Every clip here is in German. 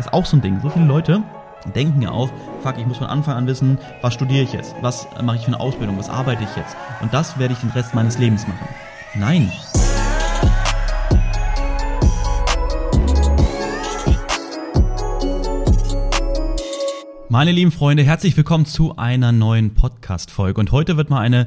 ist auch so ein Ding. So viele Leute denken ja auch, fuck, ich muss von Anfang an wissen, was studiere ich jetzt, was mache ich für eine Ausbildung, was arbeite ich jetzt und das werde ich den Rest meines Lebens machen. Nein. Meine lieben Freunde, herzlich willkommen zu einer neuen Podcast-Folge. Und heute wird mal eine,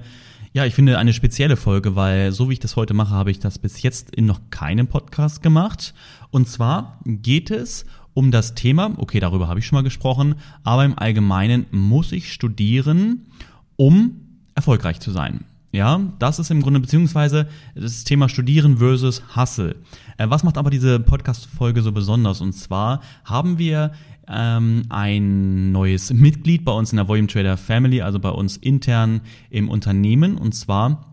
ja, ich finde eine spezielle Folge, weil so wie ich das heute mache, habe ich das bis jetzt in noch keinem Podcast gemacht. Und zwar geht es um das Thema, okay, darüber habe ich schon mal gesprochen, aber im Allgemeinen muss ich studieren, um erfolgreich zu sein. Ja, das ist im Grunde, beziehungsweise das Thema Studieren versus Hustle. Äh, was macht aber diese Podcast-Folge so besonders? Und zwar haben wir ähm, ein neues Mitglied bei uns in der Volume Trader Family, also bei uns intern im Unternehmen. Und zwar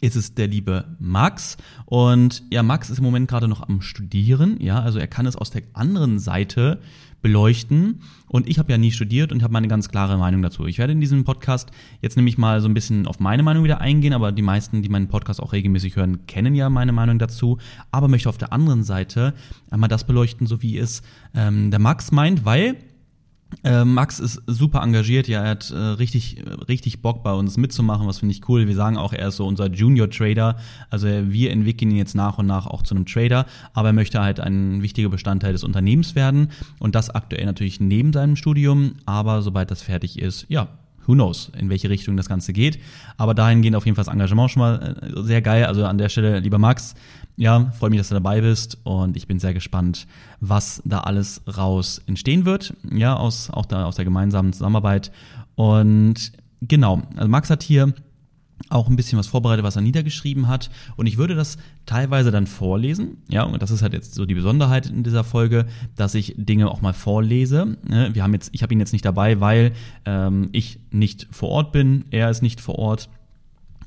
ist es der liebe Max. Und ja, Max ist im Moment gerade noch am Studieren. Ja, also er kann es aus der anderen Seite beleuchten. Und ich habe ja nie studiert und habe meine ganz klare Meinung dazu. Ich werde in diesem Podcast jetzt nämlich mal so ein bisschen auf meine Meinung wieder eingehen, aber die meisten, die meinen Podcast auch regelmäßig hören, kennen ja meine Meinung dazu. Aber möchte auf der anderen Seite einmal das beleuchten, so wie es ähm, der Max meint, weil äh, Max ist super engagiert, ja, er hat äh, richtig, richtig Bock bei uns mitzumachen, was finde ich cool. Wir sagen auch, er ist so unser Junior Trader, also wir entwickeln ihn jetzt nach und nach auch zu einem Trader, aber er möchte halt ein wichtiger Bestandteil des Unternehmens werden. Und das aktuell natürlich neben seinem Studium, aber sobald das fertig ist, ja, who knows, in welche Richtung das Ganze geht. Aber dahingehend auf jeden Fall das Engagement schon mal äh, sehr geil. Also an der Stelle, lieber Max, ja, freue mich, dass du dabei bist und ich bin sehr gespannt, was da alles raus entstehen wird. Ja, aus, auch da aus der gemeinsamen Zusammenarbeit. Und genau, also Max hat hier auch ein bisschen was vorbereitet, was er niedergeschrieben hat. Und ich würde das teilweise dann vorlesen. Ja, und das ist halt jetzt so die Besonderheit in dieser Folge, dass ich Dinge auch mal vorlese. Ne, wir haben jetzt, ich habe ihn jetzt nicht dabei, weil ähm, ich nicht vor Ort bin, er ist nicht vor Ort.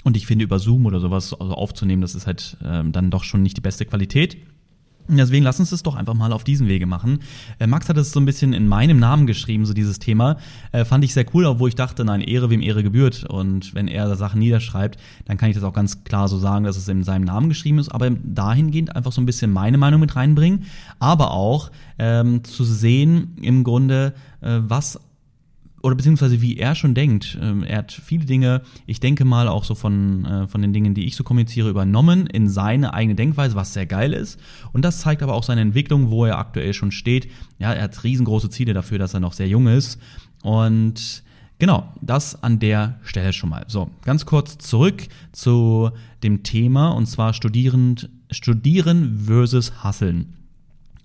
Und ich finde, über Zoom oder sowas also aufzunehmen, das ist halt ähm, dann doch schon nicht die beste Qualität. Deswegen lass uns das doch einfach mal auf diesen Wege machen. Äh, Max hat es so ein bisschen in meinem Namen geschrieben, so dieses Thema. Äh, fand ich sehr cool, obwohl ich dachte, nein, Ehre wem Ehre gebührt. Und wenn er Sachen niederschreibt, dann kann ich das auch ganz klar so sagen, dass es in seinem Namen geschrieben ist. Aber dahingehend einfach so ein bisschen meine Meinung mit reinbringen. Aber auch ähm, zu sehen im Grunde, äh, was oder beziehungsweise wie er schon denkt. Ähm, er hat viele Dinge, ich denke mal auch so von, äh, von den Dingen, die ich so kommuniziere, übernommen in seine eigene Denkweise, was sehr geil ist. Und das zeigt aber auch seine Entwicklung, wo er aktuell schon steht. Ja, er hat riesengroße Ziele dafür, dass er noch sehr jung ist. Und Genau, das an der Stelle schon mal. So, ganz kurz zurück zu dem Thema und zwar studierend, studieren versus hasseln.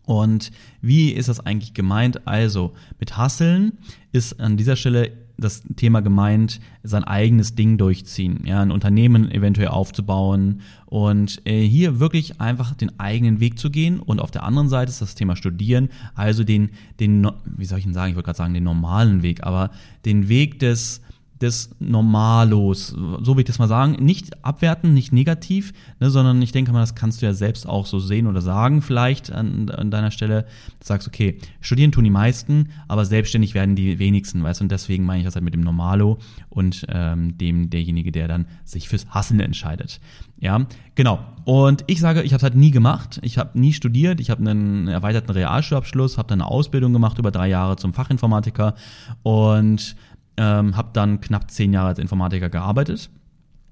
Und wie ist das eigentlich gemeint? Also, mit Hasseln ist an dieser Stelle das Thema gemeint, sein eigenes Ding durchziehen, ja, ein Unternehmen eventuell aufzubauen und äh, hier wirklich einfach den eigenen Weg zu gehen. Und auf der anderen Seite ist das Thema Studieren, also den, den, wie soll ich denn sagen, ich wollte gerade sagen, den normalen Weg, aber den Weg des des Normalos, so will ich das mal sagen. Nicht abwerten, nicht negativ, ne, sondern ich denke mal, das kannst du ja selbst auch so sehen oder sagen, vielleicht an, an deiner Stelle. Du sagst, okay, studieren tun die meisten, aber selbstständig werden die wenigsten, weißt du, und deswegen meine ich das halt mit dem Normalo und ähm, dem derjenige, der dann sich fürs Hassen entscheidet. Ja, genau. Und ich sage, ich habe es halt nie gemacht. Ich habe nie studiert. Ich habe einen erweiterten Realschulabschluss, habe dann eine Ausbildung gemacht über drei Jahre zum Fachinformatiker und ähm, habe dann knapp zehn Jahre als Informatiker gearbeitet.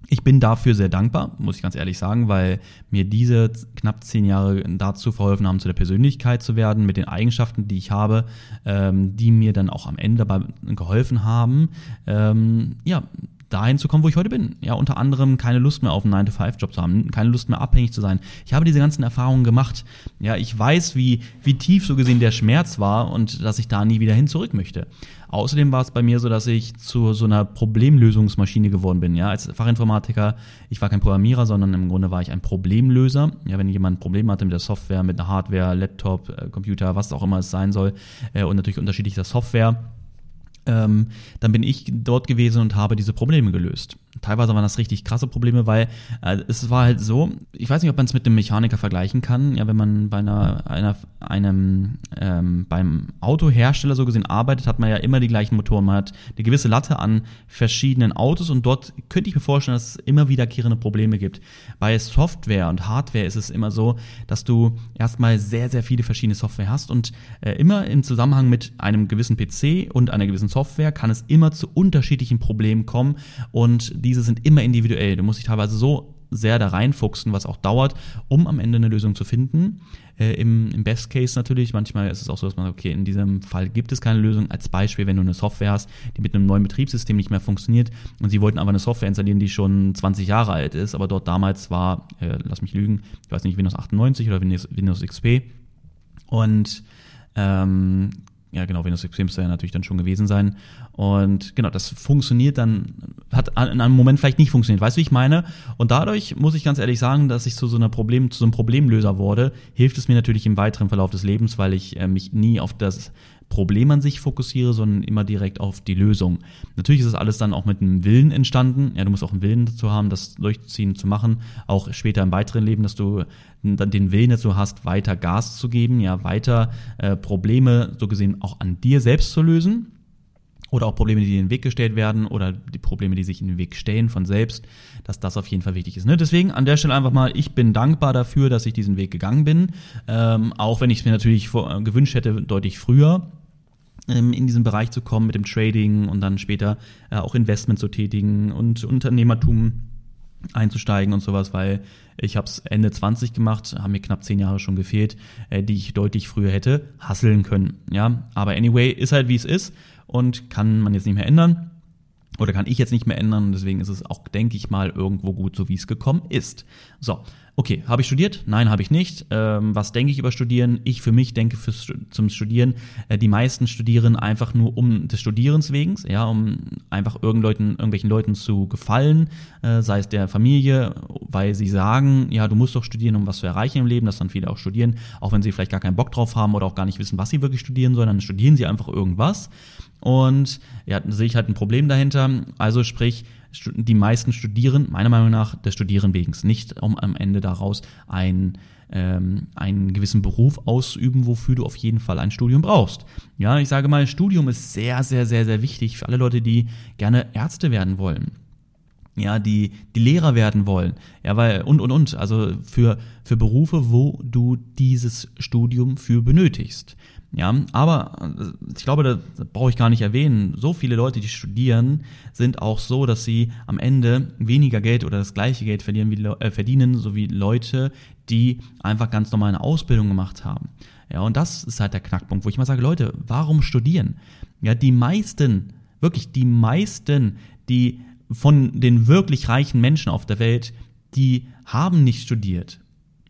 Ich bin dafür sehr dankbar, muss ich ganz ehrlich sagen, weil mir diese knapp zehn Jahre dazu verholfen haben, zu der Persönlichkeit zu werden, mit den Eigenschaften, die ich habe, ähm, die mir dann auch am Ende dabei geholfen haben, ähm, ja, dahin zu kommen, wo ich heute bin. Ja, unter anderem keine Lust mehr auf einen 9-to-5-Job zu haben, keine Lust mehr abhängig zu sein. Ich habe diese ganzen Erfahrungen gemacht. Ja, ich weiß, wie, wie tief so gesehen der Schmerz war und dass ich da nie wieder hin zurück möchte. Außerdem war es bei mir so, dass ich zu so einer Problemlösungsmaschine geworden bin. Ja, als Fachinformatiker, ich war kein Programmierer, sondern im Grunde war ich ein Problemlöser. Ja, wenn jemand ein Problem hatte mit der Software, mit der Hardware, Laptop, äh, Computer, was auch immer es sein soll, äh, und natürlich unterschiedlicher Software, ähm, dann bin ich dort gewesen und habe diese Probleme gelöst. Teilweise waren das richtig krasse Probleme, weil äh, es war halt so, ich weiß nicht, ob man es mit einem Mechaniker vergleichen kann, ja, wenn man bei einer, einer einem ähm, beim Autohersteller so gesehen arbeitet, hat man ja immer die gleichen Motoren. Man hat eine gewisse Latte an verschiedenen Autos und dort könnte ich mir vorstellen, dass es immer wiederkehrende Probleme gibt. Bei Software und Hardware ist es immer so, dass du erstmal sehr, sehr viele verschiedene Software hast und äh, immer im Zusammenhang mit einem gewissen PC und einer gewissen Software kann es immer zu unterschiedlichen Problemen kommen und diese sind immer individuell. Du musst dich teilweise so sehr da reinfuchsen, was auch dauert, um am Ende eine Lösung zu finden. Äh, im, Im Best Case natürlich, manchmal ist es auch so, dass man sagt, okay, in diesem Fall gibt es keine Lösung. Als Beispiel, wenn du eine Software hast, die mit einem neuen Betriebssystem nicht mehr funktioniert und sie wollten aber eine Software installieren, die schon 20 Jahre alt ist, aber dort damals war, äh, lass mich lügen, ich weiß nicht, Windows 98 oder Windows, Windows XP. Und ähm, ja genau, Windows XP müsste ja natürlich dann schon gewesen sein. Und genau, das funktioniert dann, hat in einem Moment vielleicht nicht funktioniert. Weißt du, wie ich meine? Und dadurch muss ich ganz ehrlich sagen, dass ich zu so einer Problem, zu so einem Problemlöser wurde, hilft es mir natürlich im weiteren Verlauf des Lebens, weil ich äh, mich nie auf das Problem an sich fokussiere, sondern immer direkt auf die Lösung. Natürlich ist das alles dann auch mit einem Willen entstanden. Ja, du musst auch einen Willen dazu haben, das durchzuziehen zu machen. Auch später im weiteren Leben, dass du dann den Willen dazu hast, weiter Gas zu geben, ja, weiter äh, Probleme so gesehen auch an dir selbst zu lösen oder auch Probleme, die in den Weg gestellt werden oder die Probleme, die sich in den Weg stellen von selbst, dass das auf jeden Fall wichtig ist. Ne? Deswegen an der Stelle einfach mal, ich bin dankbar dafür, dass ich diesen Weg gegangen bin, ähm, auch wenn ich es mir natürlich vor, äh, gewünscht hätte, deutlich früher in diesen Bereich zu kommen mit dem Trading und dann später äh, auch Investment zu tätigen und Unternehmertum einzusteigen und sowas, weil ich habe es Ende 20 gemacht, haben mir knapp zehn Jahre schon gefehlt, äh, die ich deutlich früher hätte hasseln können. Ja, aber anyway, ist halt wie es ist und kann man jetzt nicht mehr ändern. Oder kann ich jetzt nicht mehr ändern. Deswegen ist es auch, denke ich mal, irgendwo gut, so wie es gekommen ist. So, okay, habe ich studiert? Nein, habe ich nicht. Ähm, was denke ich über Studieren? Ich für mich denke fürs, zum Studieren, äh, die meisten studieren einfach nur um des Studierens wegen, ja, um einfach irgendleuten, irgendwelchen Leuten zu gefallen, äh, sei es der Familie, weil sie sagen, ja, du musst doch studieren, um was zu erreichen im Leben, dass dann viele auch studieren, auch wenn sie vielleicht gar keinen Bock drauf haben oder auch gar nicht wissen, was sie wirklich studieren sollen, dann studieren sie einfach irgendwas. Und ja, sehe ich halt ein Problem dahinter. Also sprich, die meisten studieren, meiner Meinung nach, des Studieren wegen, nicht um am Ende daraus ein ähm, einen gewissen Beruf ausüben, wofür du auf jeden Fall ein Studium brauchst. Ja, ich sage mal, Studium ist sehr, sehr, sehr, sehr wichtig für alle Leute, die gerne Ärzte werden wollen. Ja, die, die Lehrer werden wollen. Ja, weil, und, und, und. Also für, für Berufe, wo du dieses Studium für benötigst. Ja, aber äh, ich glaube, das brauche ich gar nicht erwähnen. So viele Leute, die studieren, sind auch so, dass sie am Ende weniger Geld oder das gleiche Geld verdienen, wie, äh, verdienen, so wie Leute, die einfach ganz normal eine Ausbildung gemacht haben. Ja, und das ist halt der Knackpunkt, wo ich mal sage, Leute, warum studieren? Ja, die meisten, wirklich die meisten, die von den wirklich reichen Menschen auf der Welt, die haben nicht studiert.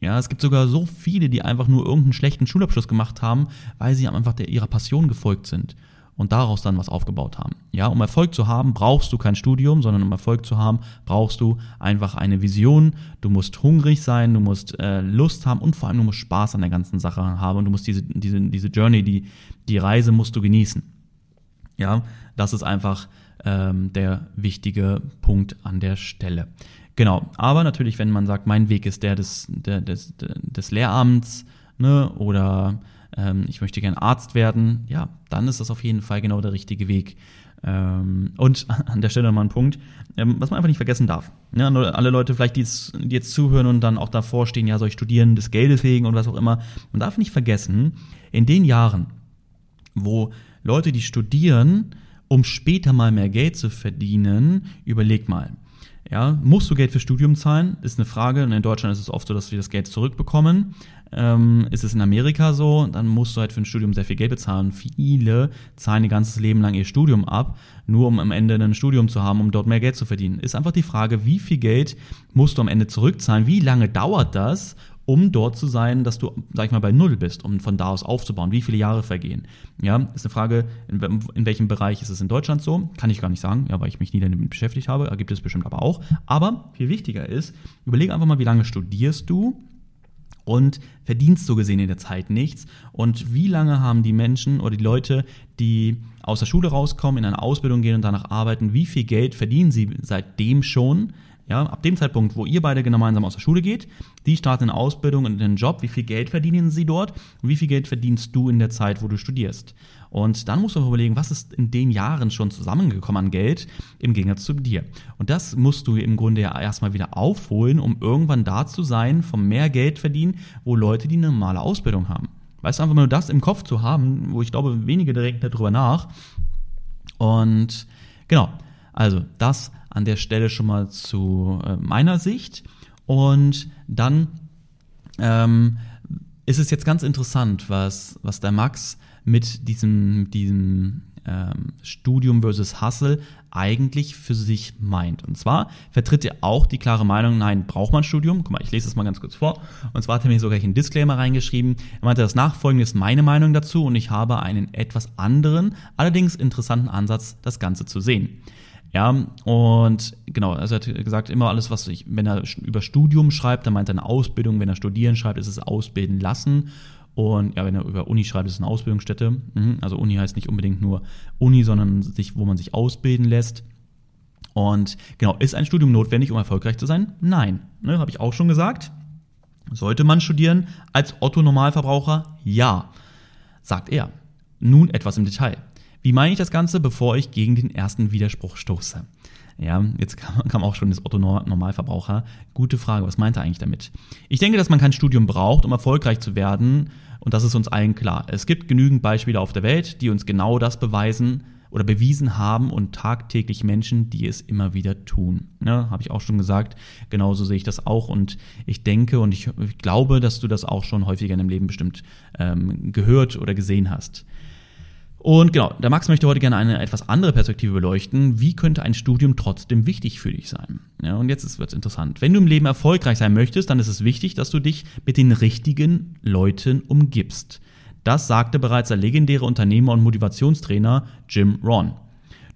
Ja, es gibt sogar so viele, die einfach nur irgendeinen schlechten Schulabschluss gemacht haben, weil sie einfach der, ihrer Passion gefolgt sind und daraus dann was aufgebaut haben. Ja, um Erfolg zu haben, brauchst du kein Studium, sondern um Erfolg zu haben, brauchst du einfach eine Vision. Du musst hungrig sein, du musst äh, Lust haben und vor allem du musst Spaß an der ganzen Sache haben und du musst diese, diese, diese Journey, die, die Reise musst du genießen. Ja, das ist einfach ähm, der wichtige Punkt an der Stelle. Genau, aber natürlich, wenn man sagt, mein Weg ist der des, der, des, des Lehramts ne, oder ähm, ich möchte gern Arzt werden, ja, dann ist das auf jeden Fall genau der richtige Weg. Ähm, und an der Stelle nochmal ein Punkt, ähm, was man einfach nicht vergessen darf. Ja, alle Leute vielleicht, die jetzt, zuhören und dann auch davor stehen, ja, soll ich studieren, des Geldes wegen und was auch immer. Man darf nicht vergessen, in den Jahren, wo Leute, die studieren, um später mal mehr Geld zu verdienen, überleg mal, ja, musst du Geld für Studium zahlen? Ist eine Frage. Und in Deutschland ist es oft so, dass wir das Geld zurückbekommen. Ähm, ist es in Amerika so, dann musst du halt für ein Studium sehr viel Geld bezahlen. Viele zahlen ihr ganzes Leben lang ihr Studium ab, nur um am Ende ein Studium zu haben, um dort mehr Geld zu verdienen. Ist einfach die Frage, wie viel Geld musst du am Ende zurückzahlen? Wie lange dauert das? Um dort zu sein, dass du, sag ich mal, bei Null bist, um von da aus aufzubauen. Wie viele Jahre vergehen? Ja, ist eine Frage, in, in, welchem Bereich ist es in Deutschland so? Kann ich gar nicht sagen, ja, weil ich mich nie damit beschäftigt habe. Gibt es bestimmt aber auch. Aber viel wichtiger ist, überlege einfach mal, wie lange studierst du und verdienst so gesehen in der Zeit nichts. Und wie lange haben die Menschen oder die Leute, die aus der Schule rauskommen, in eine Ausbildung gehen und danach arbeiten, wie viel Geld verdienen sie seitdem schon? Ja, ab dem Zeitpunkt, wo ihr beide gemeinsam aus der Schule geht, die starten eine Ausbildung und einen Job, wie viel Geld verdienen sie dort und wie viel Geld verdienst du in der Zeit, wo du studierst. Und dann musst du überlegen, was ist in den Jahren schon zusammengekommen an Geld im Gegensatz zu dir. Und das musst du im Grunde ja erstmal wieder aufholen, um irgendwann da zu sein, vom mehr Geld verdienen, wo Leute die normale Ausbildung haben. Weißt du, einfach nur das im Kopf zu haben, wo ich glaube, wenige denken darüber nach. Und genau, also das an der Stelle schon mal zu äh, meiner Sicht. Und dann ähm, ist es jetzt ganz interessant, was, was der Max mit diesem, diesem ähm, Studium versus Hustle eigentlich für sich meint. Und zwar vertritt er auch die klare Meinung, nein, braucht man Studium? Guck mal, ich lese das mal ganz kurz vor. Und zwar hat er mir sogar einen Disclaimer reingeschrieben. Er meinte, das Nachfolgende ist meine Meinung dazu und ich habe einen etwas anderen, allerdings interessanten Ansatz, das Ganze zu sehen. Ja, und genau, also er hat gesagt, immer alles, was ich, wenn er über Studium schreibt, dann meint er eine Ausbildung, wenn er studieren schreibt, ist es ausbilden lassen. Und ja, wenn er über Uni schreibt, ist es eine Ausbildungsstätte. Mhm, also Uni heißt nicht unbedingt nur Uni, sondern sich, wo man sich ausbilden lässt. Und genau, ist ein Studium notwendig, um erfolgreich zu sein? Nein. Ne, Habe ich auch schon gesagt. Sollte man studieren als Otto-Normalverbraucher? Ja, sagt er. Nun etwas im Detail. Wie meine ich das Ganze, bevor ich gegen den ersten Widerspruch stoße? Ja, jetzt kam, kam auch schon das Otto Normalverbraucher. Gute Frage, was meint er eigentlich damit? Ich denke, dass man kein Studium braucht, um erfolgreich zu werden. Und das ist uns allen klar. Es gibt genügend Beispiele auf der Welt, die uns genau das beweisen oder bewiesen haben und tagtäglich Menschen, die es immer wieder tun. Ja, Habe ich auch schon gesagt. Genauso sehe ich das auch. Und ich denke und ich, ich glaube, dass du das auch schon häufiger in deinem Leben bestimmt ähm, gehört oder gesehen hast. Und genau, der Max möchte heute gerne eine etwas andere Perspektive beleuchten. Wie könnte ein Studium trotzdem wichtig für dich sein? Ja, und jetzt wird es interessant. Wenn du im Leben erfolgreich sein möchtest, dann ist es wichtig, dass du dich mit den richtigen Leuten umgibst. Das sagte bereits der legendäre Unternehmer und Motivationstrainer Jim Ron.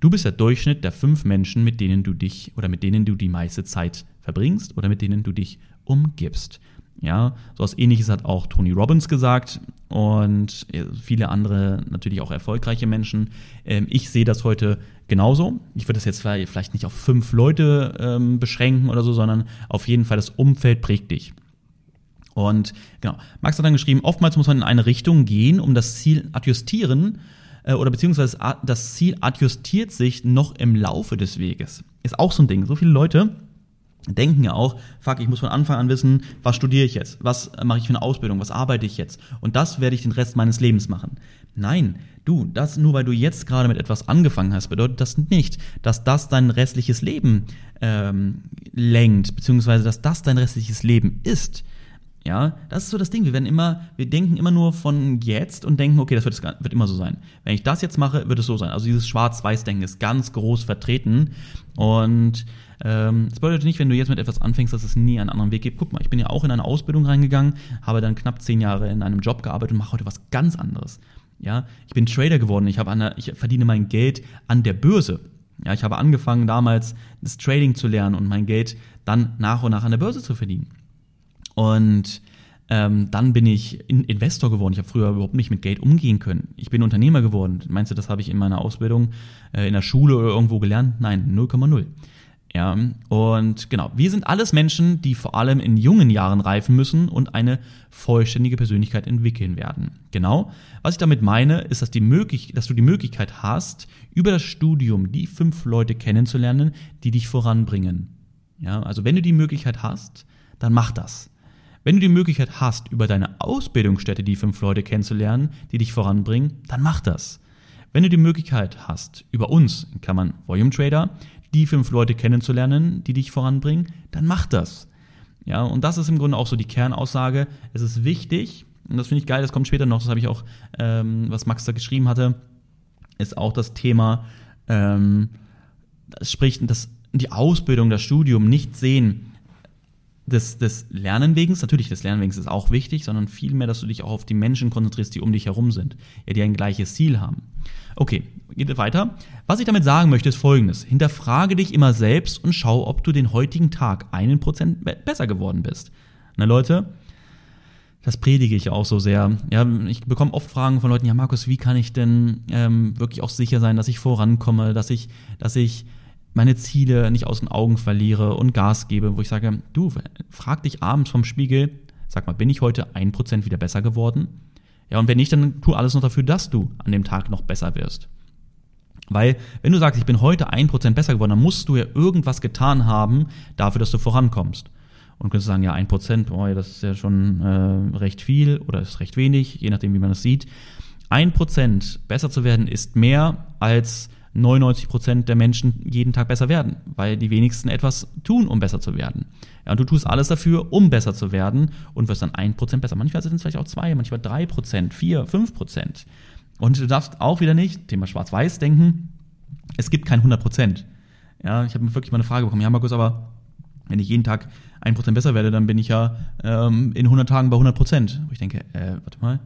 Du bist der Durchschnitt der fünf Menschen, mit denen du dich oder mit denen du die meiste Zeit verbringst oder mit denen du dich umgibst. Ja, so was ähnliches hat auch Tony Robbins gesagt und viele andere natürlich auch erfolgreiche Menschen. Ähm, ich sehe das heute genauso. Ich würde das jetzt vielleicht nicht auf fünf Leute ähm, beschränken oder so, sondern auf jeden Fall das Umfeld prägt dich. Und genau, Max hat dann geschrieben, oftmals muss man in eine Richtung gehen, um das Ziel adjustieren äh, oder beziehungsweise das Ziel adjustiert sich noch im Laufe des Weges. Ist auch so ein Ding. So viele Leute denken ja auch, fuck, ich muss von Anfang an wissen, was studiere ich jetzt, was mache ich für eine Ausbildung, was arbeite ich jetzt und das werde ich den Rest meines Lebens machen. Nein, du, das nur weil du jetzt gerade mit etwas angefangen hast, bedeutet das nicht, dass das dein restliches Leben ähm, lenkt, beziehungsweise dass das dein restliches Leben ist. Ja, das ist so das Ding. Wir werden immer, wir denken immer nur von jetzt und denken, okay, das wird, wird immer so sein. Wenn ich das jetzt mache, wird es so sein. Also dieses Schwarz-Weiß-Denken ist ganz groß vertreten und ähm, das bedeutet nicht, wenn du jetzt mit etwas anfängst, dass es nie einen anderen Weg gibt. Guck mal, ich bin ja auch in eine Ausbildung reingegangen, habe dann knapp zehn Jahre in einem Job gearbeitet und mache heute was ganz anderes. Ja, ich bin Trader geworden. Ich habe an ich verdiene mein Geld an der Börse. Ja, ich habe angefangen damals das Trading zu lernen und mein Geld dann nach und nach an der Börse zu verdienen. Und ähm, dann bin ich Investor geworden. Ich habe früher überhaupt nicht mit Geld umgehen können. Ich bin Unternehmer geworden. Meinst du, das habe ich in meiner Ausbildung äh, in der Schule oder irgendwo gelernt? Nein, 0,0. Ja, und genau, wir sind alles Menschen, die vor allem in jungen Jahren reifen müssen und eine vollständige Persönlichkeit entwickeln werden. Genau. Was ich damit meine, ist, dass, die möglich, dass du die Möglichkeit hast, über das Studium die fünf Leute kennenzulernen, die dich voranbringen. Ja, also wenn du die Möglichkeit hast, dann mach das. Wenn du die Möglichkeit hast, über deine Ausbildungsstätte die fünf Leute kennenzulernen, die dich voranbringen, dann mach das. Wenn du die Möglichkeit hast, über uns, kann man Volume Trader, die fünf Leute kennenzulernen, die dich voranbringen, dann mach das. Ja, und das ist im Grunde auch so die Kernaussage. Es ist wichtig, und das finde ich geil, das kommt später noch, das habe ich auch, ähm, was Max da geschrieben hatte, ist auch das Thema, ähm, sprich, dass die Ausbildung, das Studium nicht sehen des, des Lernenwegens, natürlich des Lernenwegens ist auch wichtig, sondern vielmehr, dass du dich auch auf die Menschen konzentrierst, die um dich herum sind, ja, die ein gleiches Ziel haben. Okay, geht weiter. Was ich damit sagen möchte, ist folgendes. Hinterfrage dich immer selbst und schau, ob du den heutigen Tag einen Prozent besser geworden bist. Na Leute, das predige ich auch so sehr. Ja, ich bekomme oft Fragen von Leuten, ja Markus, wie kann ich denn ähm, wirklich auch sicher sein, dass ich vorankomme, dass ich, dass ich meine Ziele nicht aus den Augen verliere und Gas gebe, wo ich sage, du, frag dich abends vom Spiegel, sag mal, bin ich heute ein Prozent wieder besser geworden? Ja, und wenn nicht, dann tu alles noch dafür, dass du an dem Tag noch besser wirst. Weil, wenn du sagst, ich bin heute ein Prozent besser geworden, dann musst du ja irgendwas getan haben dafür, dass du vorankommst. Und könntest sagen, ja, ein Prozent, boah, das ist ja schon äh, recht viel oder ist recht wenig, je nachdem, wie man das sieht. Ein Prozent besser zu werden ist mehr als 99 Prozent der Menschen jeden Tag besser werden, weil die wenigsten etwas tun, um besser zu werden. Ja, und du tust alles dafür, um besser zu werden und wirst dann ein Prozent besser. Manchmal sind es vielleicht auch zwei, manchmal drei Prozent, vier, fünf Prozent. Und du darfst auch wieder nicht, Thema Schwarz-Weiß denken, es gibt kein 100 Prozent. Ja, ich habe wirklich mal eine Frage bekommen, ja Markus, aber wenn ich jeden Tag ein Prozent besser werde, dann bin ich ja ähm, in 100 Tagen bei 100 Prozent. Wo ich denke, äh, warte mal,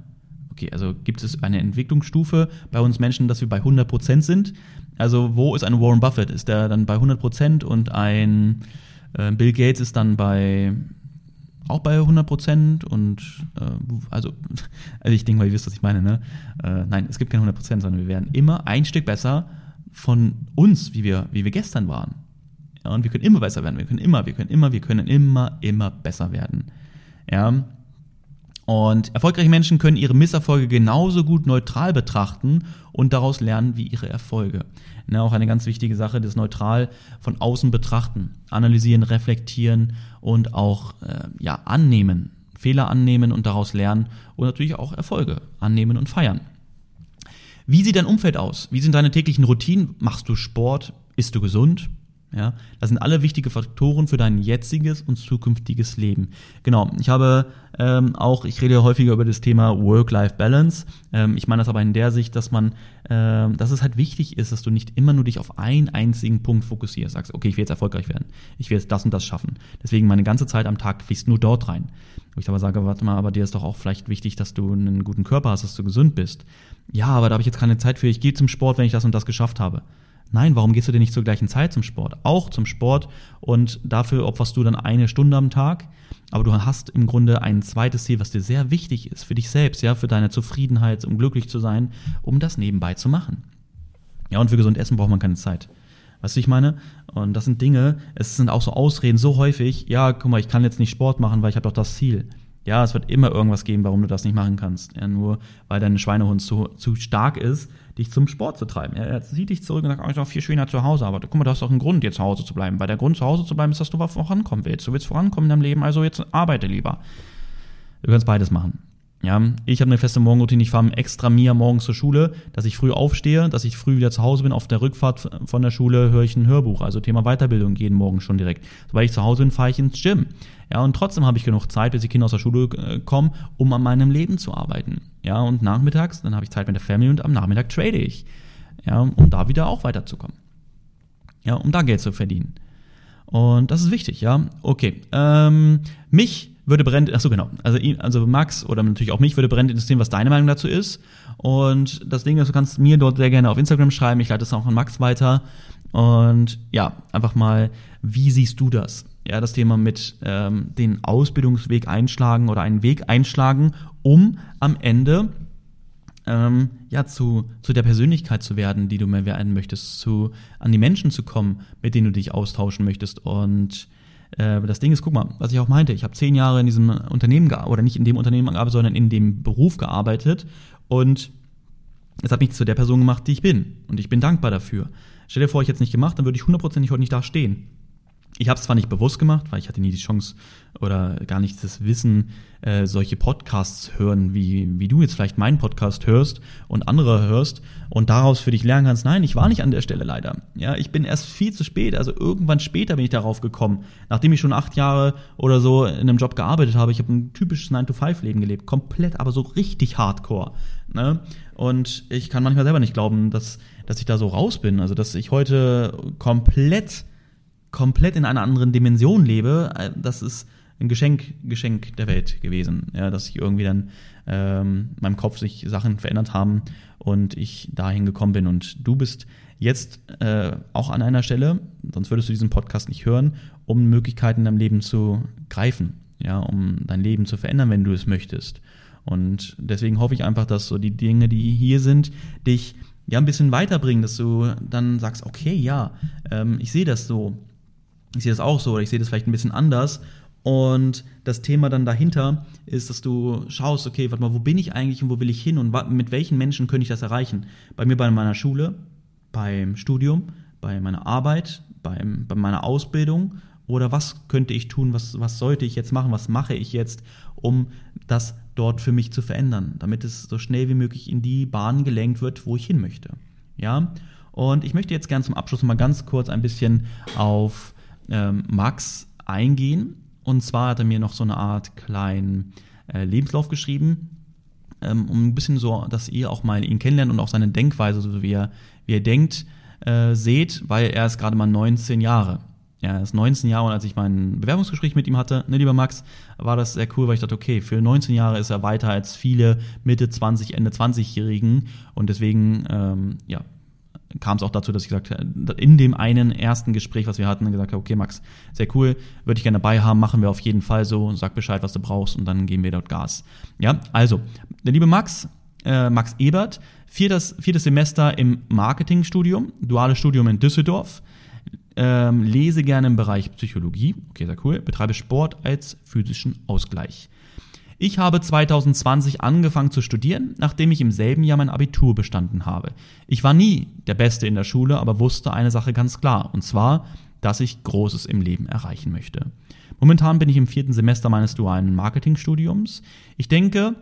okay, also gibt es eine Entwicklungsstufe bei uns Menschen, dass wir bei 100 Prozent sind? Also wo ist ein Warren Buffett? Ist der dann bei 100 Prozent und ein äh, Bill Gates ist dann bei auch bei 100 Prozent und äh, also, also ich denke mal, ihr wisst, was ich meine, ne? Äh, nein, es gibt keine 100 Prozent, sondern wir werden immer ein Stück besser von uns, wie wir, wie wir gestern waren. Ja, und wir können immer besser werden. Wir können immer, wir können immer, wir können immer, immer besser werden. Ja. Und erfolgreiche Menschen können ihre Misserfolge genauso gut neutral betrachten und daraus lernen wie ihre Erfolge. Ja, auch eine ganz wichtige Sache, das neutral von außen betrachten, analysieren, reflektieren und auch äh, ja, annehmen, Fehler annehmen und daraus lernen und natürlich auch Erfolge annehmen und feiern. Wie sieht dein Umfeld aus? Wie sind deine täglichen Routinen? Machst du Sport? Isst du gesund? Ja, das sind alle wichtige Faktoren für dein jetziges und zukünftiges Leben. Genau, ich habe ähm, auch, ich rede häufiger über das Thema Work-Life-Balance. Ähm, ich meine das aber in der Sicht, dass man, äh, dass es halt wichtig ist, dass du nicht immer nur dich auf einen einzigen Punkt fokussierst. Sagst, okay, ich will jetzt erfolgreich werden, ich will jetzt das und das schaffen. Deswegen meine ganze Zeit am Tag fließt nur dort rein. Wo ich aber sage, warte mal, aber dir ist doch auch vielleicht wichtig, dass du einen guten Körper hast, dass du gesund bist. Ja, aber da habe ich jetzt keine Zeit für. Ich gehe zum Sport, wenn ich das und das geschafft habe. Nein, warum gehst du denn nicht zur gleichen Zeit zum Sport? Auch zum Sport und dafür opferst du dann eine Stunde am Tag. Aber du hast im Grunde ein zweites Ziel, was dir sehr wichtig ist für dich selbst, ja, für deine Zufriedenheit, um glücklich zu sein, um das nebenbei zu machen. Ja, und für gesund Essen braucht man keine Zeit. Weißt du, ich meine? Und das sind Dinge, es sind auch so Ausreden so häufig, ja, guck mal, ich kann jetzt nicht Sport machen, weil ich habe doch das Ziel. Ja, es wird immer irgendwas geben, warum du das nicht machen kannst. Ja, nur weil dein Schweinehund zu, zu stark ist, dich zum Sport zu treiben. Er zieht dich zurück und sagt, oh, ist doch viel schöner zu Hause, aber guck mal, du hast doch einen Grund, jetzt zu Hause zu bleiben. Weil der Grund, zu Hause zu bleiben, ist, dass du vorankommen willst. Du willst vorankommen in deinem Leben, also jetzt arbeite lieber. Du kannst beides machen. Ja, ich habe eine feste Morgenroutine. Ich fahre extra mir morgens zur Schule, dass ich früh aufstehe, dass ich früh wieder zu Hause bin. Auf der Rückfahrt von der Schule höre ich ein Hörbuch, also Thema Weiterbildung jeden Morgen schon direkt. Sobald ich zu Hause bin, fahre ich ins Gym. Ja, und trotzdem habe ich genug Zeit, bis die Kinder aus der Schule äh, kommen, um an meinem Leben zu arbeiten. Ja, und nachmittags, dann habe ich Zeit mit der Family und am Nachmittag trade ich ja, um da wieder auch weiterzukommen. Ja, um da Geld zu verdienen. Und das ist wichtig, ja. Okay. Ähm, mich würde brennend, ach so genau, also, also Max oder natürlich auch mich würde brennend interessieren, was deine Meinung dazu ist. Und das Ding ist, du kannst mir dort sehr gerne auf Instagram schreiben, ich leite es auch an Max weiter. Und ja, einfach mal, wie siehst du das? Ja, das Thema mit ähm, den Ausbildungsweg einschlagen oder einen Weg einschlagen, um am Ende ähm, ja, zu, zu der Persönlichkeit zu werden, die du mehr werden möchtest, zu, an die Menschen zu kommen, mit denen du dich austauschen möchtest. Und äh, das Ding ist, guck mal, was ich auch meinte, ich habe zehn Jahre in diesem Unternehmen gearbeitet, oder nicht in dem Unternehmen gearbeitet, sondern in dem Beruf gearbeitet. Und es hat mich zu der Person gemacht, die ich bin. Und ich bin dankbar dafür. Stell dir vor, ich hätte es nicht gemacht, dann würde ich hundertprozentig heute nicht da stehen. Ich habe es zwar nicht bewusst gemacht, weil ich hatte nie die Chance oder gar nicht das Wissen, äh, solche Podcasts hören, wie, wie du jetzt vielleicht meinen Podcast hörst und andere hörst und daraus für dich lernen kannst. Nein, ich war nicht an der Stelle leider. Ja, ich bin erst viel zu spät, also irgendwann später bin ich darauf gekommen, nachdem ich schon acht Jahre oder so in einem Job gearbeitet habe. Ich habe ein typisches 9-to-5-Leben gelebt, komplett, aber so richtig hardcore. Ne? Und ich kann manchmal selber nicht glauben, dass, dass ich da so raus bin. Also, dass ich heute komplett komplett in einer anderen Dimension lebe, äh, das ist ein Geschenk, Geschenk der Welt gewesen. Ja, dass ich irgendwie dann ähm, meinem Kopf sich Sachen verändert haben und ich dahin gekommen bin. Und du bist jetzt äh, auch an einer Stelle, sonst würdest du diesen Podcast nicht hören, um Möglichkeiten in deinem Leben zu greifen. ja, um dein Leben zu verändern, wenn du es möchtest. Und deswegen hoffe ich einfach, dass so die Dinge, die hier sind, dich ja ein bisschen weiterbringen, dass du dann sagst, okay, ja, ähm, ich sehe das so, ich sehe das auch so, oder ich sehe das vielleicht ein bisschen anders. Und das Thema dann dahinter ist, dass du schaust, okay, warte mal, wo bin ich eigentlich und wo will ich hin und mit welchen Menschen könnte ich das erreichen? Bei mir bei meiner Schule, beim Studium, bei meiner Arbeit, beim, bei meiner Ausbildung oder was könnte ich tun, was, was sollte ich jetzt machen, was mache ich jetzt, um das dort für mich zu verändern, damit es so schnell wie möglich in die Bahn gelenkt wird, wo ich hin möchte. Ja, und ich möchte jetzt gerne zum Abschluss mal ganz kurz ein bisschen auf ähm, Max eingehen. Und zwar hat er mir noch so eine Art kleinen äh, Lebenslauf geschrieben, ähm, um ein bisschen so, dass ihr auch mal ihn kennenlernt und auch seine Denkweise, so wie er, wie er denkt, äh, seht, weil er ist gerade mal 19 Jahre. Ja, er ist 19 Jahre und als ich mein Bewerbungsgespräch mit ihm hatte, ne, lieber Max, war das sehr cool, weil ich dachte, okay, für 19 Jahre ist er weiter als viele Mitte 20, Ende 20-Jährigen und deswegen, ähm, ja, kam es auch dazu, dass ich gesagt habe, in dem einen ersten Gespräch, was wir hatten, gesagt habe, okay, Max, sehr cool, würde ich gerne dabei haben, machen wir auf jeden Fall so, sag Bescheid, was du brauchst und dann geben wir dort Gas. Ja, also, der liebe Max, äh, Max Ebert, viertes, viertes Semester im Marketingstudium, duales Studium in Düsseldorf, ähm, lese gerne im Bereich Psychologie, okay, sehr cool, betreibe Sport als physischen Ausgleich. Ich habe 2020 angefangen zu studieren, nachdem ich im selben Jahr mein Abitur bestanden habe. Ich war nie der Beste in der Schule, aber wusste eine Sache ganz klar, und zwar, dass ich Großes im Leben erreichen möchte. Momentan bin ich im vierten Semester meines dualen Marketingstudiums. Ich denke,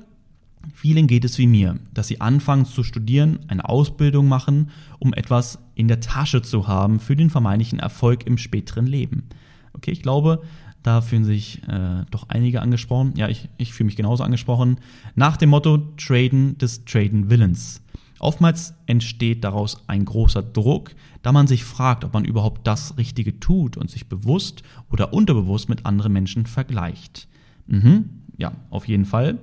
Vielen geht es wie mir, dass sie anfangen zu studieren, eine Ausbildung machen, um etwas in der Tasche zu haben für den vermeintlichen Erfolg im späteren Leben. Okay, ich glaube, da fühlen sich äh, doch einige angesprochen. Ja, ich, ich fühle mich genauso angesprochen. Nach dem Motto Traden des Traden Willens. Oftmals entsteht daraus ein großer Druck, da man sich fragt, ob man überhaupt das Richtige tut und sich bewusst oder unterbewusst mit anderen Menschen vergleicht. Mhm, ja, auf jeden Fall.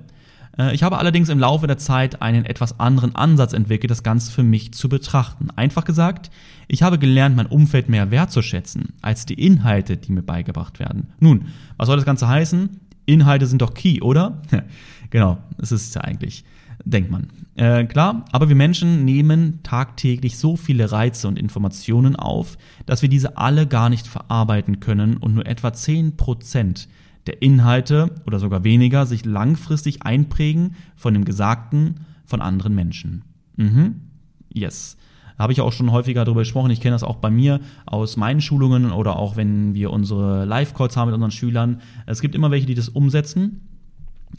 Äh, ich habe allerdings im Laufe der Zeit einen etwas anderen Ansatz entwickelt, das Ganze für mich zu betrachten. Einfach gesagt, ich habe gelernt, mein Umfeld mehr wertzuschätzen als die Inhalte, die mir beigebracht werden. Nun, was soll das Ganze heißen? Inhalte sind doch key, oder? genau, das ist es ja eigentlich, denkt man. Äh, klar, aber wir Menschen nehmen tagtäglich so viele Reize und Informationen auf, dass wir diese alle gar nicht verarbeiten können und nur etwa 10% der Inhalte oder sogar weniger sich langfristig einprägen von dem Gesagten von anderen Menschen. Mhm. Yes. Habe ich auch schon häufiger darüber gesprochen. Ich kenne das auch bei mir aus meinen Schulungen oder auch wenn wir unsere Live-Calls haben mit unseren Schülern. Es gibt immer welche, die das umsetzen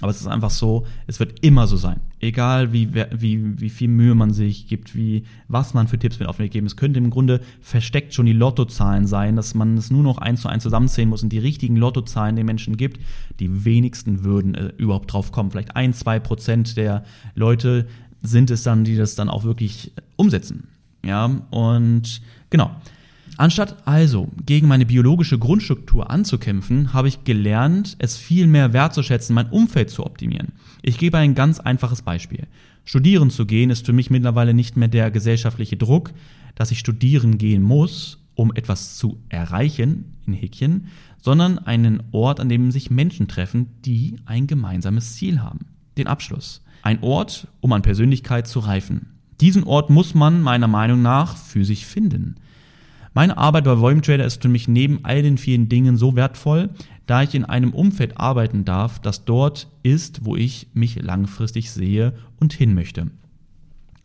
aber es ist einfach so, es wird immer so sein. Egal wie, wie, wie viel Mühe man sich gibt, wie, was man für Tipps mit auf den Weg geben. Es könnte im Grunde versteckt schon die Lottozahlen sein, dass man es nur noch eins zu eins zusammenzählen muss und die richtigen Lottozahlen den Menschen gibt. Die wenigsten würden äh, überhaupt drauf kommen. Vielleicht ein, zwei Prozent der Leute sind es dann, die das dann auch wirklich umsetzen. Ja, und genau. Anstatt also gegen meine biologische Grundstruktur anzukämpfen, habe ich gelernt, es viel mehr wertzuschätzen, mein Umfeld zu optimieren. Ich gebe ein ganz einfaches Beispiel. Studieren zu gehen ist für mich mittlerweile nicht mehr der gesellschaftliche Druck, dass ich studieren gehen muss, um etwas zu erreichen, in Häkchen, sondern einen Ort, an dem sich Menschen treffen, die ein gemeinsames Ziel haben. Den Abschluss. Ein Ort, um an Persönlichkeit zu reifen. Diesen Ort muss man meiner Meinung nach für sich finden. Meine Arbeit bei Volume Trader ist für mich neben all den vielen Dingen so wertvoll, da ich in einem Umfeld arbeiten darf, das dort ist, wo ich mich langfristig sehe und hin möchte.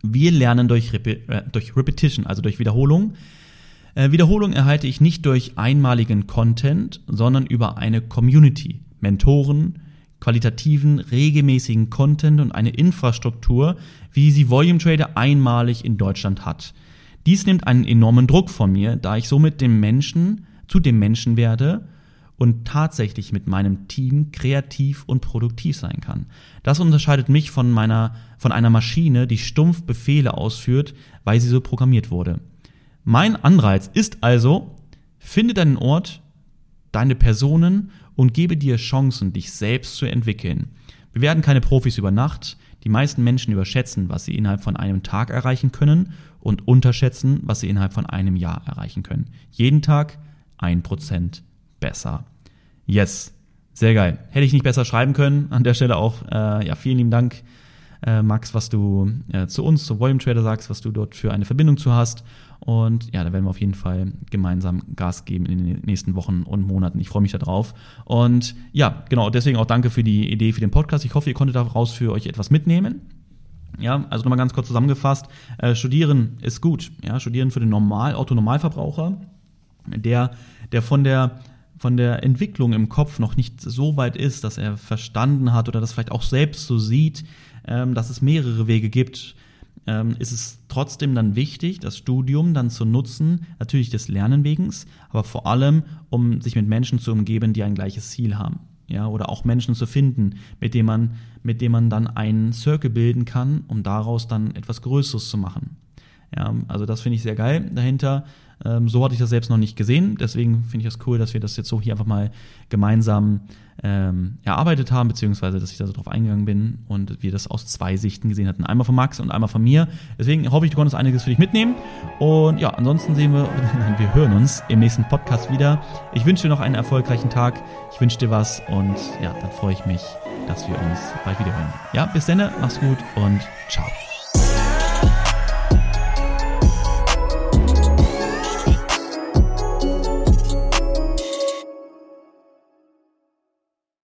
Wir lernen durch, Rep äh, durch Repetition, also durch Wiederholung. Äh, Wiederholung erhalte ich nicht durch einmaligen Content, sondern über eine Community, Mentoren, qualitativen, regelmäßigen Content und eine Infrastruktur, wie sie Volume Trader einmalig in Deutschland hat. Dies nimmt einen enormen Druck von mir, da ich somit dem Menschen zu dem Menschen werde und tatsächlich mit meinem Team kreativ und produktiv sein kann. Das unterscheidet mich von meiner, von einer Maschine, die stumpf Befehle ausführt, weil sie so programmiert wurde. Mein Anreiz ist also, finde deinen Ort, deine Personen und gebe dir Chancen, dich selbst zu entwickeln. Wir werden keine Profis über Nacht. Die meisten Menschen überschätzen, was sie innerhalb von einem Tag erreichen können und unterschätzen, was sie innerhalb von einem Jahr erreichen können. Jeden Tag ein Prozent besser. Yes. Sehr geil. Hätte ich nicht besser schreiben können. An der Stelle auch, äh, ja, vielen lieben Dank, äh, Max, was du äh, zu uns, zu Volume Trader sagst, was du dort für eine Verbindung zu hast. Und ja, da werden wir auf jeden Fall gemeinsam Gas geben in den nächsten Wochen und Monaten. Ich freue mich darauf. Und ja, genau, deswegen auch danke für die Idee für den Podcast. Ich hoffe, ihr konntet daraus für euch etwas mitnehmen. Ja, also nochmal ganz kurz zusammengefasst. Äh, studieren ist gut. Ja, studieren für den Normal, Autonormalverbraucher, der, der von der von der Entwicklung im Kopf noch nicht so weit ist, dass er verstanden hat oder das vielleicht auch selbst so sieht, ähm, dass es mehrere Wege gibt, ähm, ist es trotzdem dann wichtig, das Studium dann zu nutzen, natürlich des Lernenwegens, aber vor allem, um sich mit Menschen zu umgeben, die ein gleiches Ziel haben. Ja, oder auch Menschen zu finden, mit denen man, mit denen man dann einen Circle bilden kann, um daraus dann etwas Größeres zu machen. Ja, also das finde ich sehr geil dahinter. Ähm, so hatte ich das selbst noch nicht gesehen. Deswegen finde ich das cool, dass wir das jetzt so hier einfach mal gemeinsam ähm, erarbeitet haben, beziehungsweise dass ich da so drauf eingegangen bin und wir das aus zwei Sichten gesehen hatten. Einmal von Max und einmal von mir. Deswegen hoffe ich, du konntest einiges für dich mitnehmen. Und ja, ansonsten sehen wir, wir hören uns im nächsten Podcast wieder. Ich wünsche dir noch einen erfolgreichen Tag. Ich wünsche dir was und ja, dann freue ich mich, dass wir uns bald wieder hören. Ja, bis dann, mach's gut und ciao.